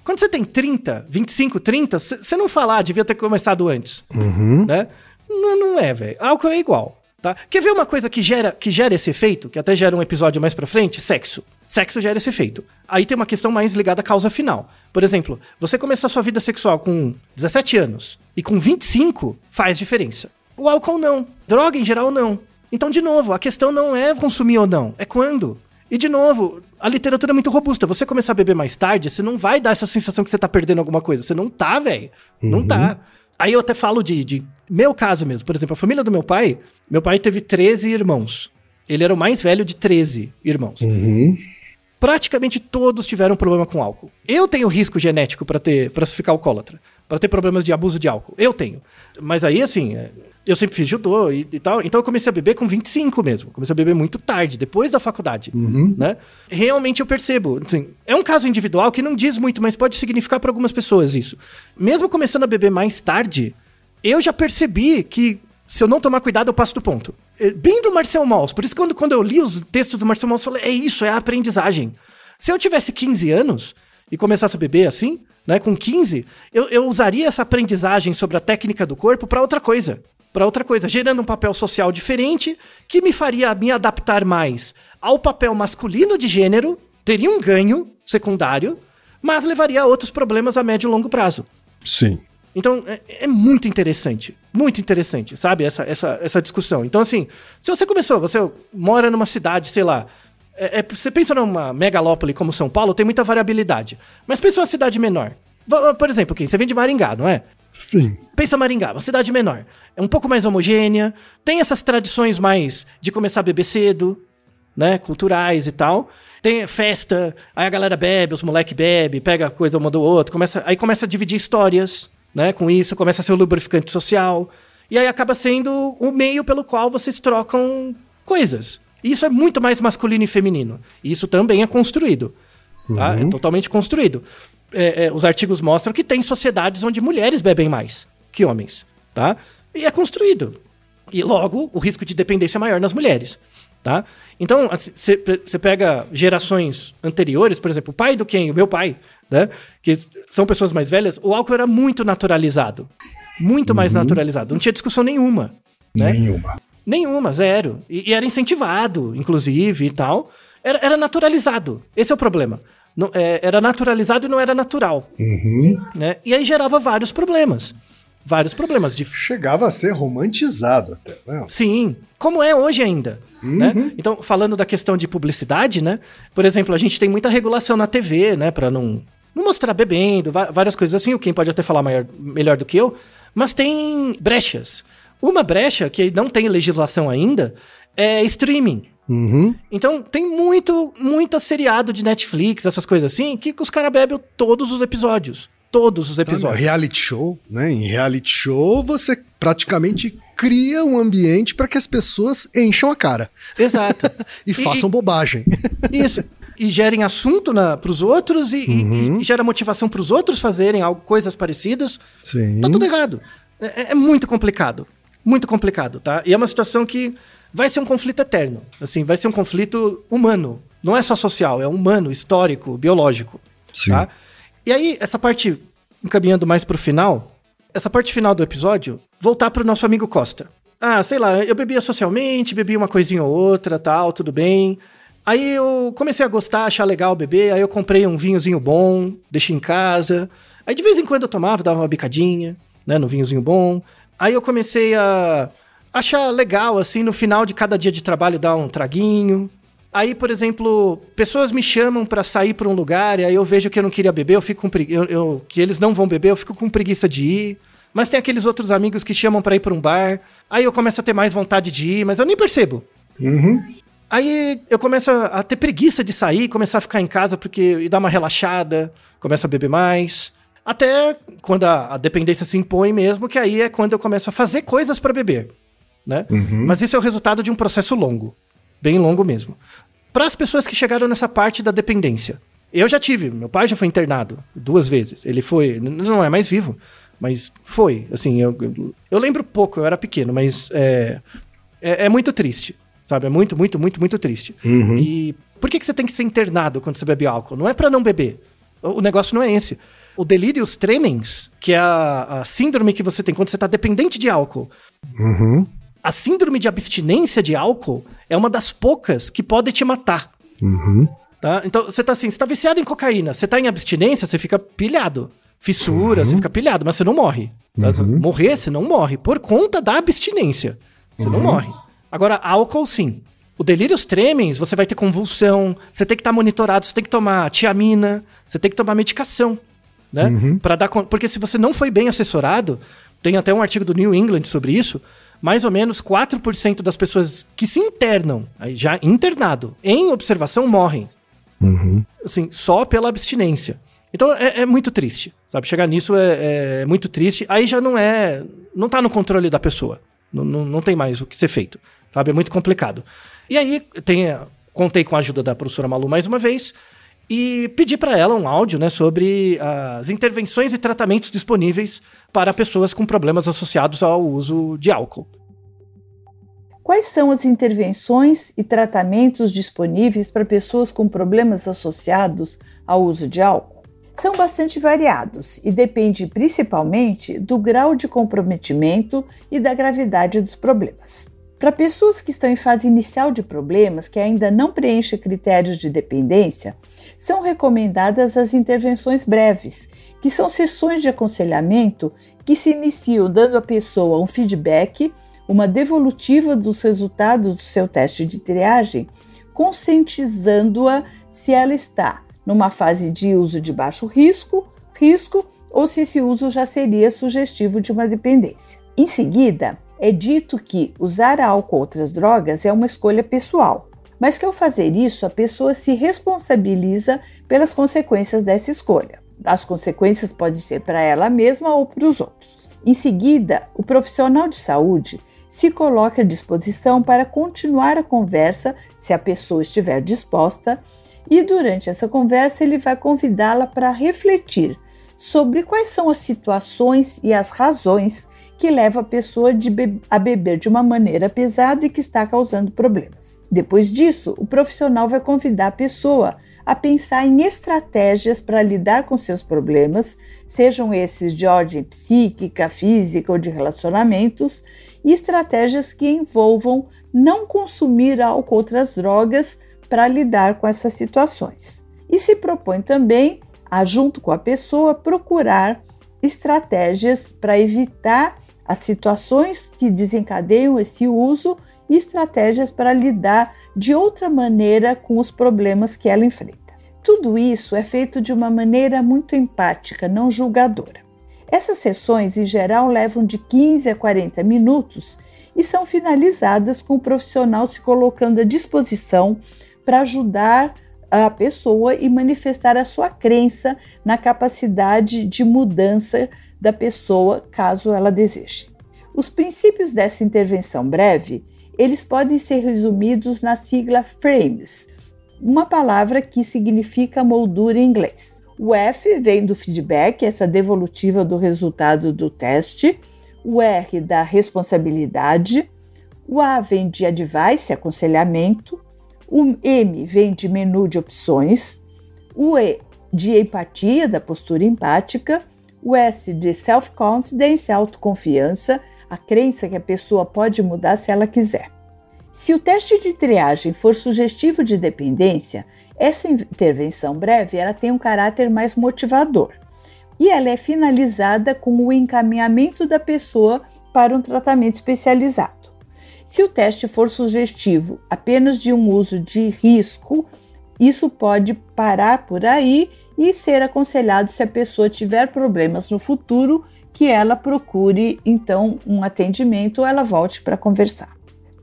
Quando você tem 30, 25, 30, você não falar, ah, devia ter começado antes. Uhum. Né? Não, não é, velho. Álcool é igual. Tá? Quer ver uma coisa que gera, que gera esse efeito? Que até gera um episódio mais pra frente? Sexo. Sexo gera esse efeito. Aí tem uma questão mais ligada à causa final. Por exemplo, você começar sua vida sexual com 17 anos e com 25 faz diferença. O álcool não. Droga em geral não. Então, de novo, a questão não é consumir ou não, é quando. E, de novo, a literatura é muito robusta. Você começar a beber mais tarde, você não vai dar essa sensação que você tá perdendo alguma coisa. Você não tá, velho. Uhum. Não tá. Aí eu até falo de, de meu caso mesmo. Por exemplo, a família do meu pai, meu pai teve 13 irmãos. Ele era o mais velho de 13 irmãos. Uhum. Praticamente todos tiveram problema com álcool. Eu tenho risco genético para ter para ficar alcoólatra, para ter problemas de abuso de álcool. Eu tenho. Mas aí assim, é, eu sempre fiz judô e, e, tal, então eu comecei a beber com 25 mesmo. Comecei a beber muito tarde, depois da faculdade, uhum. né? Realmente eu percebo, assim, é um caso individual que não diz muito, mas pode significar para algumas pessoas isso. Mesmo começando a beber mais tarde, eu já percebi que se eu não tomar cuidado, eu passo do ponto. É, bem do Marcel Mauss. Por isso, quando, quando eu li os textos do Marcel Mauss, eu falei, é isso, é a aprendizagem. Se eu tivesse 15 anos e começasse a beber assim, né, com 15, eu, eu usaria essa aprendizagem sobre a técnica do corpo para outra coisa para outra coisa, gerando um papel social diferente que me faria me adaptar mais ao papel masculino de gênero, teria um ganho secundário, mas levaria a outros problemas a médio e longo prazo. Sim. Então é, é, muito interessante, muito interessante, sabe, essa, essa, essa discussão. Então, assim, se você começou, você mora numa cidade, sei lá, é, é, você pensa numa megalópole como São Paulo, tem muita variabilidade. Mas pensa numa cidade menor. Por exemplo, quem? Você vem de Maringá, não é? Sim. Pensa Maringá, uma cidade menor. É um pouco mais homogênea, tem essas tradições mais de começar a beber cedo, né? Culturais e tal. Tem festa, aí a galera bebe, os moleques bebe, pega coisa uma do outro, começa, aí começa a dividir histórias, né? Com isso, começa a ser o lubrificante social. E aí acaba sendo o meio pelo qual vocês trocam coisas. E isso é muito mais masculino e feminino. E isso também é construído. Tá? É uhum. É totalmente construído. é, é, os artigos mostram que tem sociedades onde mulheres bebem mais que homens, tá? E é construído. E logo, o risco de dependência é maior nas mulheres, tá? Então, você assim, pega gerações anteriores, por exemplo, o pai do quem? O meu pai, né? Que são pessoas mais velhas, o álcool era muito naturalizado. Muito uhum. mais naturalizado. Não tinha discussão nenhuma. Né? Nenhuma. Nenhuma, zero. E, e, era incentivado, inclusive, e tal. Era, era naturalizado. Esse é o problema. Não, é, era naturalizado e não era natural. Uhum. Né? E aí gerava vários problemas. Vários problemas. De... Chegava a ser romantizado até, né? Sim, como é hoje ainda. Uhum. Né? Então, falando da questão de publicidade, né? Por exemplo, a gente tem muita regulação na TV, né? Para não, não mostrar bebendo, várias coisas assim. O Quem pode até falar maior, melhor do que eu. Mas tem brechas. Uma brecha que não tem legislação ainda é streaming. Uhum. Então tem muito, muito seriado de Netflix, essas coisas assim, que os caras bebem todos os episódios. Todos os episódios. Então, reality show, né? Em reality show, você praticamente cria um ambiente para que as pessoas encham a cara. Exato. e, e, façam bobagem. Isso. E gerem assunto para os outros e, uhum. e, e gera motivação para os outros fazerem algo, coisas parecidas. Sim. Tá tudo errado. É, é muito complicado muito complicado, tá? E é uma situação que vai ser um conflito eterno. Assim, vai ser um conflito humano. Não é só social, é humano, histórico, biológico. Sim. Tá? E aí, essa parte, encaminhando mais pro final, essa parte final do episódio, voltar pro nosso amigo Costa. Ah, sei lá, eu bebia socialmente, bebia uma coisinha ou outra, tal, tudo bem. Aí eu comecei a gostar, achar legal beber, aí eu comprei um vinhozinho bom, deixei em casa. Aí de vez em quando eu tomava, dava uma bicadinha, né, no vinhozinho bom. Aí eu comecei a achar legal, assim, no final de cada dia de trabalho dar um traguinho. Aí, por exemplo, pessoas me chamam para sair para um lugar e aí eu vejo que eu não queria beber, eu fico com pregui... eu, eu, que eles não vão beber, eu fico com preguiça de ir. Mas tem aqueles outros amigos que chamam para ir para um bar. Aí eu começo a ter mais vontade de ir, mas eu nem percebo. Uhum. Aí eu começo a ter preguiça de sair, começar a ficar em casa porque e dar uma relaxada, começo a beber mais. Até quando a, a, dependência se impõe mesmo, que aí é quando eu começo a fazer coisas para beber. Né? Uhum. Mas isso é o resultado de um processo longo. Bem longo mesmo. Para as pessoas que chegaram nessa parte da dependência. Eu já tive, meu pai já foi internado duas vezes. Ele foi, não é mais vivo, mas foi. Assim, eu, eu lembro pouco, eu era pequeno, mas é, é, é muito triste, sabe? É muito, muito, muito, muito triste. Uhum. E por que, que você tem que ser internado quando você bebe álcool? Não é para não beber. O negócio não é esse. O delírios tremens, que é a, a síndrome que você tem quando você está dependente de álcool. Uhum. A síndrome de abstinência de álcool é uma das poucas que pode te matar. Uhum. Tá? Então, você tá assim, você tá viciado em cocaína, você tá em abstinência, você fica pilhado. Fissura, uhum. você fica pilhado, mas você não morre. Tá? Uhum. Morrer, você não morre. Por conta da abstinência. Você não uhum. morre. Agora, álcool, sim. O delírios tremens, você vai ter convulsão, você tem que estar tá monitorado, você tem que tomar tiamina, você tem que tomar medicação né? Uhum. Para dar porque se você não foi bem assessorado, tem até um artigo do New England sobre isso, mais ou menos 4% das pessoas que se internam, já internado, em observação morrem. Uhum. Assim, só pela abstinência. Então é, é muito triste, sabe? Chegar nisso é, é, muito triste. Aí já não é. Não tá no controle da pessoa. Não, não, não tem mais o que ser feito, sabe? É muito complicado. E aí, tem, contei com a ajuda da professora Malu mais uma vez e pedi para ela um áudio né, sobre as intervenções e tratamentos disponíveis para pessoas com problemas associados ao uso de álcool. Quais são as intervenções e tratamentos disponíveis para pessoas com problemas associados ao uso de álcool? São bastante variados e depende principalmente do grau de comprometimento e da gravidade dos problemas. Para pessoas que estão em fase inicial de problemas, que ainda não preenchem critérios de dependência, são recomendadas as intervenções breves, que são sessões de aconselhamento que se iniciam dando à pessoa um feedback, uma devolutiva dos resultados do seu teste de triagem, conscientizando-a se ela está numa fase de uso de baixo risco, risco ou se esse uso já seria sugestivo de uma dependência. Em seguida, é dito que usar álcool ou outras drogas é uma escolha pessoal, mas que ao fazer isso a pessoa se responsabiliza pelas consequências dessa escolha. As consequências podem ser para ela mesma ou para os outros. Em seguida, o profissional de saúde se coloca à disposição para continuar a conversa, se a pessoa estiver disposta, E durante essa conversa, ele vai convidá-la para refletir sobre quais são as situações e as razões que levam a pessoa be a beber de uma maneira pesada e que está causando problemas. Depois disso, o profissional vai convidar a pessoa a pensar em estratégias para lidar com seus problemas, sejam esses de ordem psíquica, física ou de relacionamentos, e estratégias que envolvam não consumir álcool ou outras drogas para lidar com essas situações. E se propõe também a, junto com a pessoa, procurar estratégias para evitar as situações que desencadeiam esse uso e estratégias para lidar de outra maneira com os problemas que ela enfrenta. Tudo isso é feito de uma maneira muito empática, não julgadora. Essas sessões, em geral, levam de 15 a 40 minutos e são finalizadas com o profissional se colocando à disposição para ajudar a pessoa e manifestar a sua crença na capacidade de mudança da pessoa, caso ela deseje. Os princípios dessa intervenção breve, eles podem ser resumidos na sigla FRAMES, uma palavra que significa moldura em inglês. O F vem do feedback, essa devolutiva do resultado do teste, o R da responsabilidade, o A vem de advice, aconselhamento, o M vem de menu de opções, o E de empatia, da postura empática, o S de self-confidence, autoconfiança, a crença que a pessoa pode mudar se ela quiser. Se o teste de triagem for sugestivo de dependência, essa intervenção breve ela tem um caráter mais motivador e ela é finalizada com o encaminhamento da pessoa para um tratamento especializado. Se o teste for sugestivo apenas de um uso de risco, isso pode parar por aí e ser aconselhado se a pessoa tiver problemas no futuro que ela procure então um atendimento ou ela volte para conversar.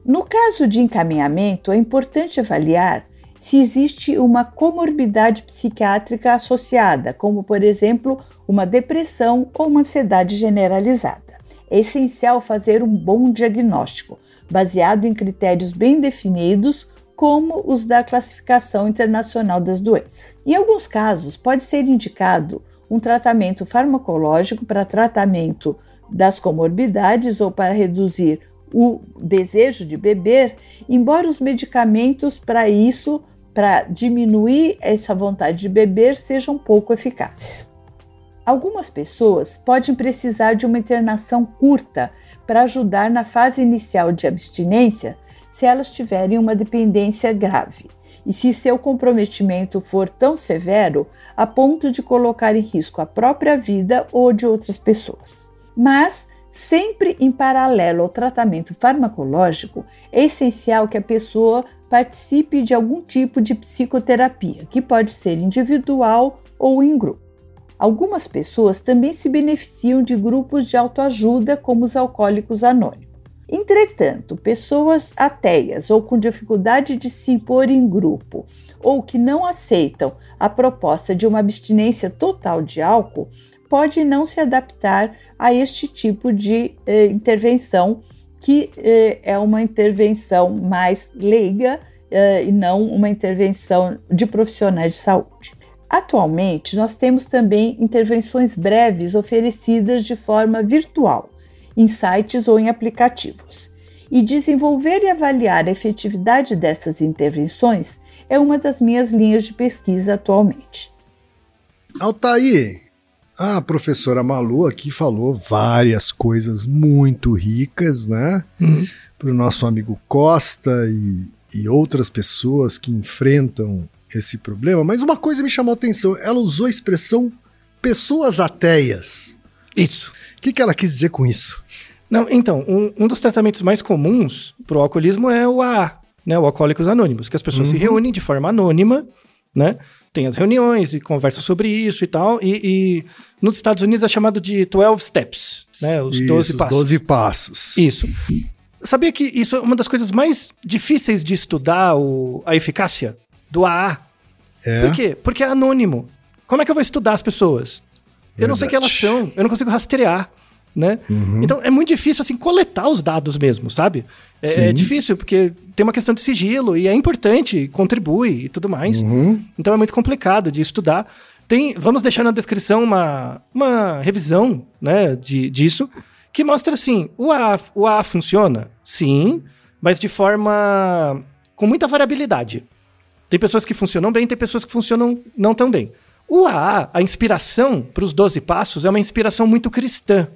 No caso de encaminhamento, é importante avaliar se existe uma comorbidade psiquiátrica associada, como por exemplo uma depressão ou uma ansiedade generalizada. É essencial fazer um bom diagnóstico, baseado em critérios bem definidos, como os da Classificação Internacional das Doenças. Em alguns casos, pode ser indicado um tratamento farmacológico para tratamento das comorbidades ou para reduzir o desejo de beber, embora os medicamentos para isso, para diminuir essa vontade de beber, sejam pouco eficazes. Algumas pessoas podem precisar de uma internação curta para ajudar na fase inicial de abstinência se elas tiverem uma dependência grave e se seu comprometimento for tão severo a ponto de colocar em risco a própria vida ou de outras pessoas. Mas, sempre em paralelo ao tratamento farmacológico, é essencial que a pessoa participe de algum tipo de psicoterapia, que pode ser individual ou em grupo. Algumas pessoas também se beneficiam de grupos de autoajuda, como os alcoólicos anônimos. Entretanto, pessoas ateias ou com dificuldade de se impor em grupo ou que não aceitam a proposta de uma abstinência total de álcool pode não se adaptar a este tipo de eh, intervenção, que eh, é uma intervenção mais leiga eh, e não uma intervenção de profissionais de saúde. Atualmente, nós temos também intervenções breves oferecidas de forma virtual, em sites ou em aplicativos. E desenvolver e avaliar a efetividade dessas intervenções é uma das minhas linhas de pesquisa atualmente. Altair, a professora Malu aqui falou várias coisas muito ricas, né? Uhum. Para o nosso amigo Costa e, e outras pessoas que enfrentam esse problema, mas uma coisa me chamou a atenção: ela usou a expressão pessoas ateias. Isso. O que, que ela quis dizer com isso? Não, então, um, um dos tratamentos mais comuns para o alcoolismo é o AA, né, o Alcoólicos Anônimos, que as pessoas uhum. se reúnem de forma anônima, né? Tem as reuniões e conversam sobre isso e tal. E, e nos Estados Unidos é chamado de 12 steps, né? Os isso, 12 passos. 12 passos. Isso. Sabia que isso é uma das coisas mais difíceis de estudar o, a eficácia do AA. É. Por quê? Porque é anônimo. Como é que eu vou estudar as pessoas? Verdade. Eu não sei quem elas são, eu não consigo rastrear. Né? Uhum. Então é muito difícil assim coletar os dados mesmo, sabe? É, é difícil porque tem uma questão de sigilo e é importante, contribui e tudo mais. Uhum. Então é muito complicado de estudar. Tem, vamos deixar na descrição uma, uma revisão né, de, disso, que mostra assim: o AA, o AA funciona? Sim, mas de forma. com muita variabilidade. Tem pessoas que funcionam bem, tem pessoas que funcionam não tão bem. O AA, a inspiração para os 12 passos é uma inspiração muito cristã.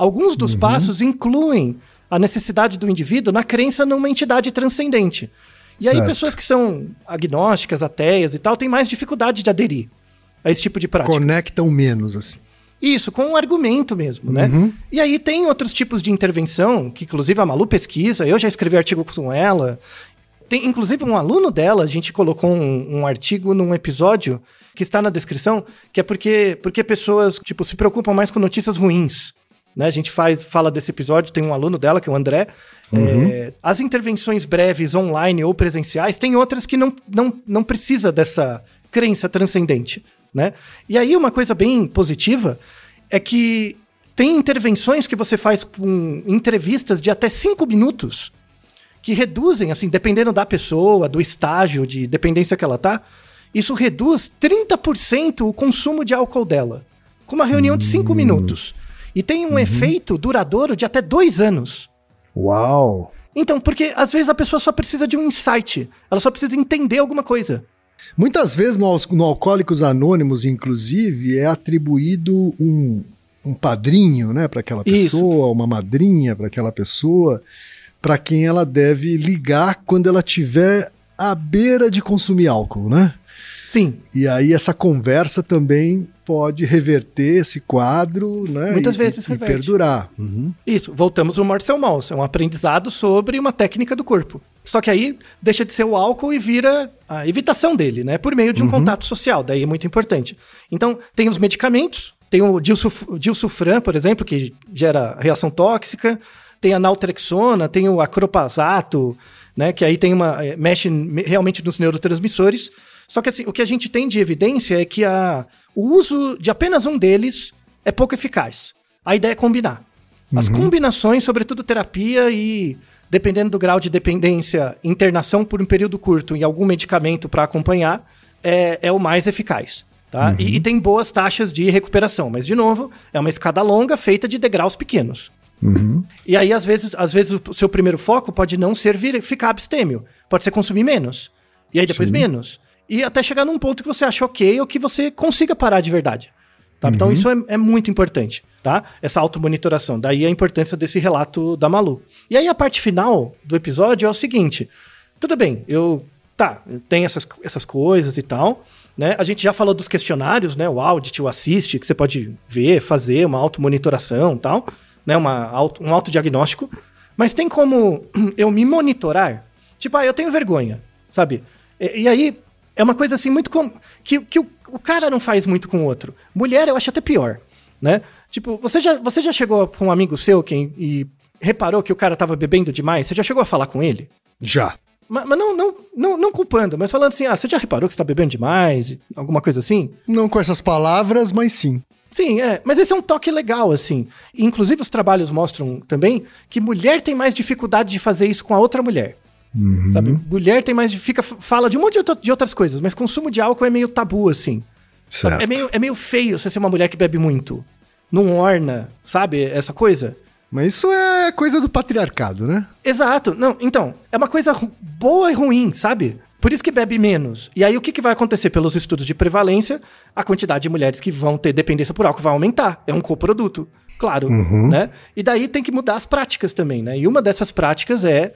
Alguns dos passos incluem a necessidade do indivíduo na crença numa entidade transcendente. E aí, Certo. pessoas que são agnósticas, ateias e tal, têm mais dificuldade de aderir a esse tipo de prática. Conectam menos, assim. Isso, com um argumento mesmo, né? Uhum. E aí tem outros tipos de intervenção, que inclusive a Malu pesquisa, eu já escrevi artigo com ela. Tem inclusive um aluno dela, a gente colocou um, um artigo num episódio que está na descrição, que é porque, porque pessoas tipo, se preocupam mais com notícias ruins. Né? A gente faz, fala desse episódio, tem um aluno dela, que é o André. É, as intervenções breves, online ou presenciais, tem outras que não, não, não precisa dessa crença transcendente. Né? E aí, uma coisa bem positiva é que tem intervenções que você faz com entrevistas de até cinco minutos que reduzem, assim, dependendo da pessoa, do estágio de dependência que ela tá, isso reduz 30% o consumo de álcool dela. Com uma reunião de cinco minutos. E tem um efeito duradouro de até dois anos. Uau! Então, porque às vezes a pessoa só precisa de um insight, ela só precisa entender alguma coisa. Muitas vezes no, no Alcoólicos Anônimos, inclusive, é atribuído um, um padrinho, né, para aquela Isso. pessoa, uma madrinha para aquela pessoa, para quem ela deve ligar quando ela tiver à beira de consumir álcool, né? Sim, E aí essa conversa também pode reverter esse quadro, né? Muitas e, vezes e, e perdurar. Uhum. Isso, voltamos ao Marcel Mauss. É um aprendizado sobre uma técnica do corpo. Só que aí deixa de ser o álcool e vira a evitação dele, né? Por meio de um contato social. Daí é muito importante. Então, tem os medicamentos. Tem o dilsuf- dilsufran, por exemplo, que gera reação tóxica. Tem a naltrexona, tem o acropasato, né? Que aí tem uma... eh, mexe me- realmente nos neurotransmissores. Só que assim, o que a gente tem de evidência é que a, o uso de apenas um deles é pouco eficaz. A ideia é combinar. As combinações, sobretudo terapia e, dependendo do grau de dependência, internação por um período curto e algum medicamento para acompanhar, é, é o mais eficaz. Tá? E, e tem boas taxas de recuperação, mas, de novo, é uma escada longa feita de degraus pequenos. E aí, às vezes, às vezes, o seu primeiro foco pode não ser vir, ficar abstêmio. Pode ser consumir menos. E aí depois Sim. menos. E até chegar num ponto que você acha ok ou que você consiga parar de verdade. Tá? Então isso é, é muito importante, tá? Essa automonitoração. Daí a importância desse relato da Malu. E aí a parte final do episódio é o seguinte. Tudo bem, eu... Tá, tenho essas, essas coisas e tal, né? A gente já falou dos questionários, né? O Audit, o Assist, que você pode ver, fazer uma automonitoração e tal, né? Uma auto, um autodiagnóstico. Mas tem como eu me monitorar? Tipo, ah, eu tenho vergonha, sabe? E, e aí, é uma coisa assim muito com... que, que o, o cara não faz muito com o outro. Mulher, eu acho até pior, né? Tipo, você já, você já chegou com um amigo seu quem, e reparou que o cara tava bebendo demais? Você já chegou a falar com ele? Já. Mas, mas não, não, não, não culpando, mas falando assim, ah, você já reparou que você tá bebendo demais? Alguma coisa assim? Não com essas palavras, mas sim. Sim, é. Mas esse é um toque legal, assim. Inclusive, os trabalhos mostram também que mulher tem mais dificuldade de fazer isso com a outra mulher. Sabe? Mulher tem mais. Fica, fala de um monte de, outra- de outras coisas, mas consumo de álcool é meio tabu, assim. É meio, é meio feio você ser uma mulher que bebe muito. Não orna, sabe? Essa coisa. Mas isso é coisa do patriarcado, né? Exato. Não, então, é uma coisa boa e ruim, sabe? Por isso que bebe menos. E aí o que, que vai acontecer pelos estudos de prevalência? A quantidade de mulheres que vão ter dependência por álcool vai aumentar. É um coproduto, claro, né? E daí tem que mudar as práticas também, né? E uma dessas práticas é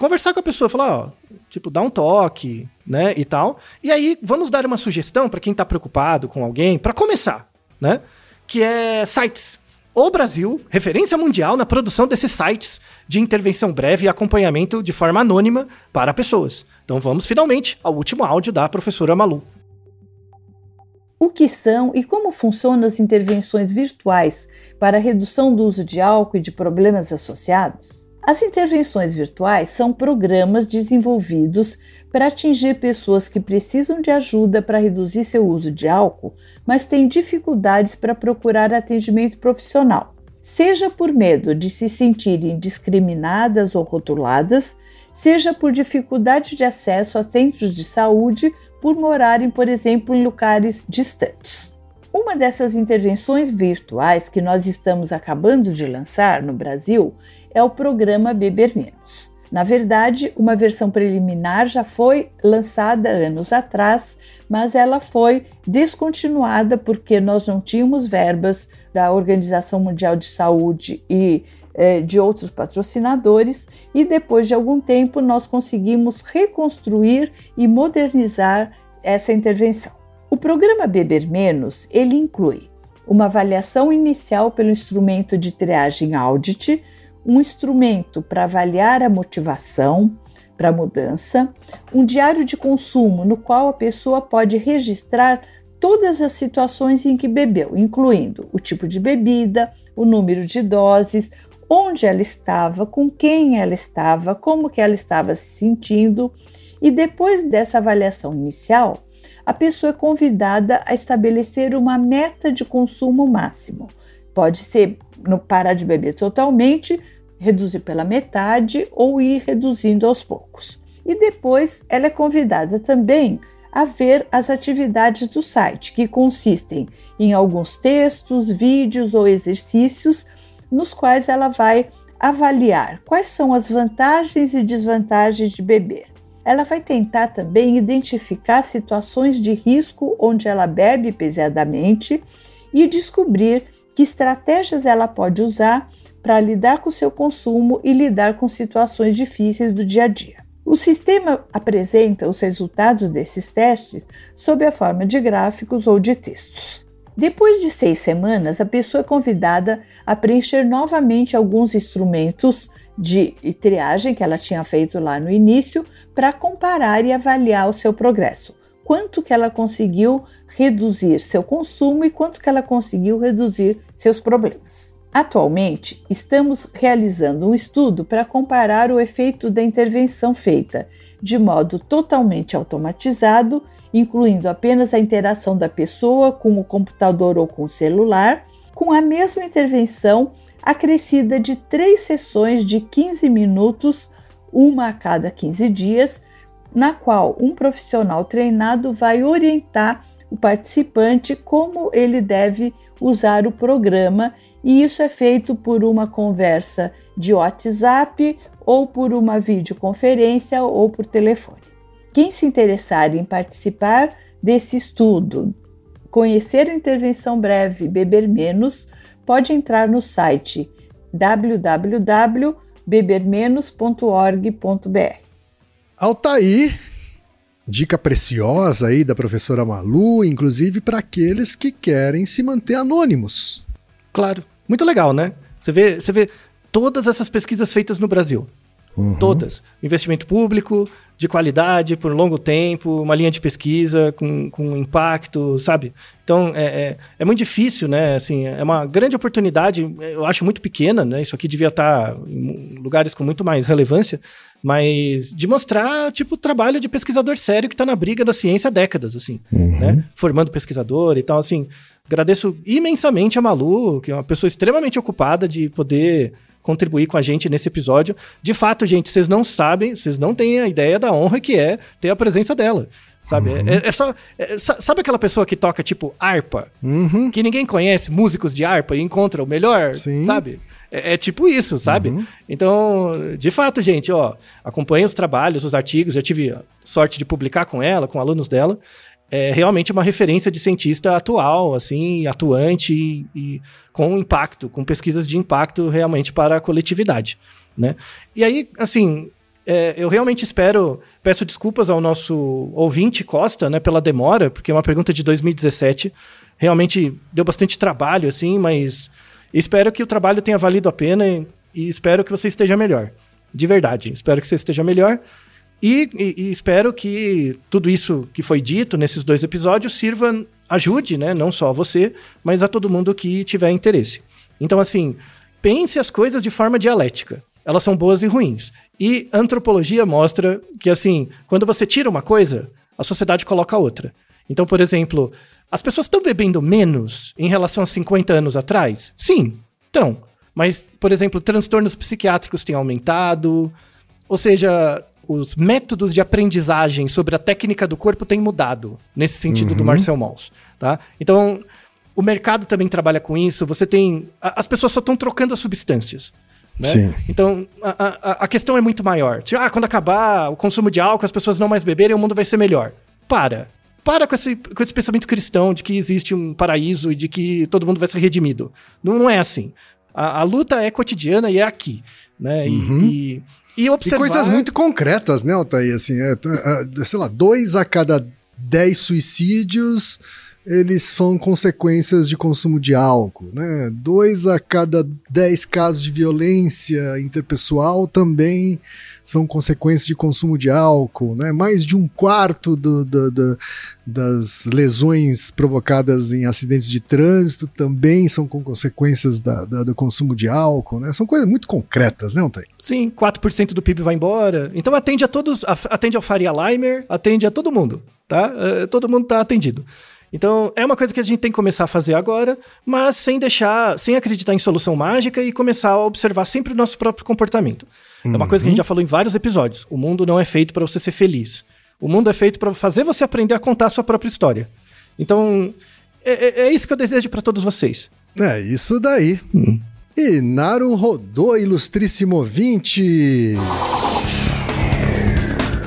conversar com a pessoa, falar, ó, tipo, dar um toque, né, e tal. E aí vamos dar uma sugestão para quem tá preocupado com alguém, para começar, né? Que é sites. O Brasil, referência mundial na produção desses sites de intervenção breve e acompanhamento de forma anônima para pessoas. Então vamos finalmente ao último áudio da professora Malu. O que são e como funcionam as intervenções virtuais para a redução do uso de álcool e de problemas associados? As intervenções virtuais são programas desenvolvidos para atingir pessoas que precisam de ajuda para reduzir seu uso de álcool, mas têm dificuldades para procurar atendimento profissional. seja por medo de se sentirem discriminadas ou rotuladas, seja por dificuldade de acesso a centros de saúde por morarem, por exemplo, em lugares distantes. Uma dessas intervenções virtuais que nós estamos acabando de lançar no Brasil é o programa Beber Menos. Na verdade, uma versão preliminar já foi lançada anos atrás, mas ela foi descontinuada porque nós não tínhamos verbas da Organização Mundial de Saúde e eh, de outros patrocinadores, e depois de algum tempo nós conseguimos reconstruir e modernizar essa intervenção. O programa Beber Menos ele inclui uma avaliação inicial pelo instrumento de triagem Audit, um instrumento para avaliar a motivação para a mudança, um diário de consumo no qual a pessoa pode registrar todas as situações em que bebeu, incluindo o tipo de bebida, o número de doses, onde ela estava, com quem ela estava, como que ela estava se sentindo, e depois dessa avaliação inicial, a pessoa é convidada a estabelecer uma meta de consumo máximo. Pode ser no parar de beber totalmente, reduzir pela metade ou ir reduzindo aos poucos. E depois ela é convidada também a ver as atividades do site, que consistem em alguns textos, vídeos ou exercícios, nos quais ela vai avaliar quais são as vantagens e desvantagens de beber. Ela vai tentar também identificar situações de risco onde ela bebe pesadamente e descobrir que estratégias ela pode usar para lidar com seu consumo e lidar com situações difíceis do dia a dia. O sistema apresenta os resultados desses testes sob a forma de gráficos ou de textos. Depois de seis semanas, a pessoa é convidada a preencher novamente alguns instrumentos de triagem que ela tinha feito lá no início para comparar e avaliar o seu progresso. Quanto que ela conseguiu reduzir seu consumo e quanto que ela conseguiu reduzir seus problemas. Atualmente, estamos realizando um estudo para comparar o efeito da intervenção feita de modo totalmente automatizado, incluindo apenas a interação da pessoa com o computador ou com o celular, com a mesma intervenção acrescida de três sessões de 15 minutos, uma a cada 15 dias, na qual um profissional treinado vai orientar o participante como ele deve usar o programa e isso é feito por uma conversa de WhatsApp ou por uma videoconferência ou por telefone. Quem se interessar em participar desse estudo, conhecer a intervenção breve Beber Menos, pode entrar no site www.bebermenos.org.br. Altair, dica preciosa aí da professora Malu, inclusive para aqueles que querem se manter anônimos. Claro. Muito legal, né? Você vê, você vê todas essas pesquisas feitas no Brasil. Uhum. Todas. Investimento público, de qualidade, por longo tempo, uma linha de pesquisa com, com impacto, sabe? Então, é, é, é, muito difícil, né? Assim, é uma grande oportunidade, eu acho muito pequena, né? Isso aqui devia estar em lugares com muito mais relevância, mas de mostrar, tipo, o trabalho de pesquisador sério que está na briga da ciência há décadas, assim, uhum. né? Formando pesquisador e tal, assim. Agradeço imensamente a Malu, que é uma pessoa extremamente ocupada de poder contribuir com a gente nesse episódio. De fato, gente, vocês não sabem, vocês não têm a ideia da honra que é ter a presença dela. Sabe? Uhum. É, é, só. É, sabe aquela pessoa que toca, tipo, harpa? Uhum. Que ninguém conhece, músicos de harpa, e encontra o melhor, Sim. sabe? É, é, tipo isso, sabe? Uhum. Então, de fato, gente, ó, acompanha os trabalhos, os artigos, já tive sorte de publicar com ela, com alunos dela é realmente uma referência de cientista atual, assim, atuante e, e, com impacto, com pesquisas de impacto realmente para a coletividade, né? E aí, assim, é, eu realmente espero, peço desculpas ao nosso ouvinte Costa, né, pela demora, porque é uma pergunta de 2017, realmente deu bastante trabalho, assim, mas espero que o trabalho tenha valido a pena e, e espero que você esteja melhor, de verdade, espero que você esteja melhor. E, e, e, espero que tudo isso que foi dito nesses dois episódios sirva, ajude, né? Não só a você, mas a todo mundo que tiver interesse. Então, assim, pense as coisas de forma dialética. Elas são boas e ruins. E antropologia mostra que, assim, quando você tira uma coisa, a sociedade coloca outra. Então, por exemplo, as pessoas estão bebendo menos em relação a 50 anos atrás? Sim. Então, Mas, por exemplo, transtornos psiquiátricos têm aumentado, ou seja, os métodos de aprendizagem sobre a técnica do corpo têm mudado, nesse sentido uhum. do Marcel Mauss, tá? Então, o mercado também trabalha com isso, você tem... As pessoas só estão trocando as substâncias. Né? Sim. Então, a, a, a, questão é muito maior. Tipo, ah, quando acabar o consumo de álcool, as pessoas não mais beberem, o mundo vai ser melhor. Para. Para com esse, com esse pensamento cristão de que existe um paraíso e de que todo mundo vai ser redimido. Não, não é assim. A, a luta é cotidiana e é aqui. Né? Uhum. E, e, observar... e coisas muito concretas, né, Altair? Assim, é, é, sei lá, dois a cada dez suicídios eles são consequências de consumo de álcool, né? Dois a cada dez casos de violência interpessoal também são consequências de consumo de álcool, né? Mais de um quarto do, do, do, das lesões provocadas em acidentes de trânsito também são com consequências da, da, do consumo de álcool, né? São coisas muito concretas, né, Antônio? Sim, 4% do PIB vai embora. Então atende a todos, atende ao Faria Limer, atende a todo mundo, tá? Uh, todo mundo tá atendido. Então, é uma coisa que a gente tem que começar a fazer agora, mas sem deixar, sem acreditar em solução mágica e começar a observar sempre o nosso próprio comportamento. Uhum. É uma coisa que a gente já falou em vários episódios. O mundo não é feito para você ser feliz. O mundo é feito para fazer você aprender a contar a sua própria história. Então, é, é, é isso que eu desejo para todos vocês. É isso daí. Hum. E Naru rodou, ilustríssimo ouvinte.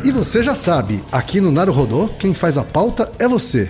E você já sabe, aqui no Naru Rodô, quem faz a pauta é você.